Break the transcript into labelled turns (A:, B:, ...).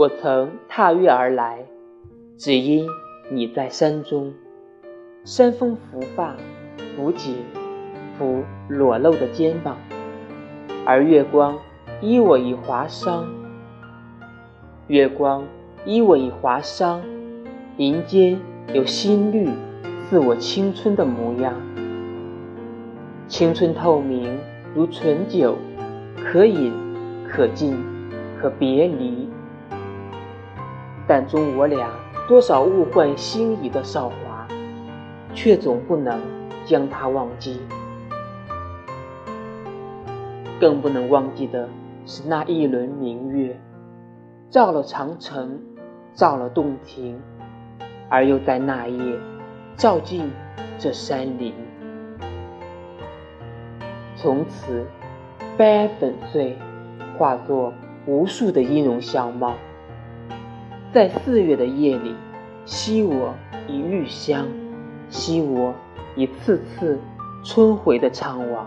A: 我曾踏月而来，只因你在山中。山风拂发，拂颈，拂裸露的肩膀，而月光依我已划伤。月光依我已划伤，林间有新绿，似我青春的模样。青春透明如醇酒，可饮可尽，可别离。但终我俩多少物换星移的韶华。却总不能将它忘记，更不能忘记的是那一轮明月，照了长城，照了洞庭，而又在那夜照进这山林。从此，悲哀粉碎，化作无数的音容笑貌，在四月的夜里，昔我一玉香。惜我一次次春回的怅惘。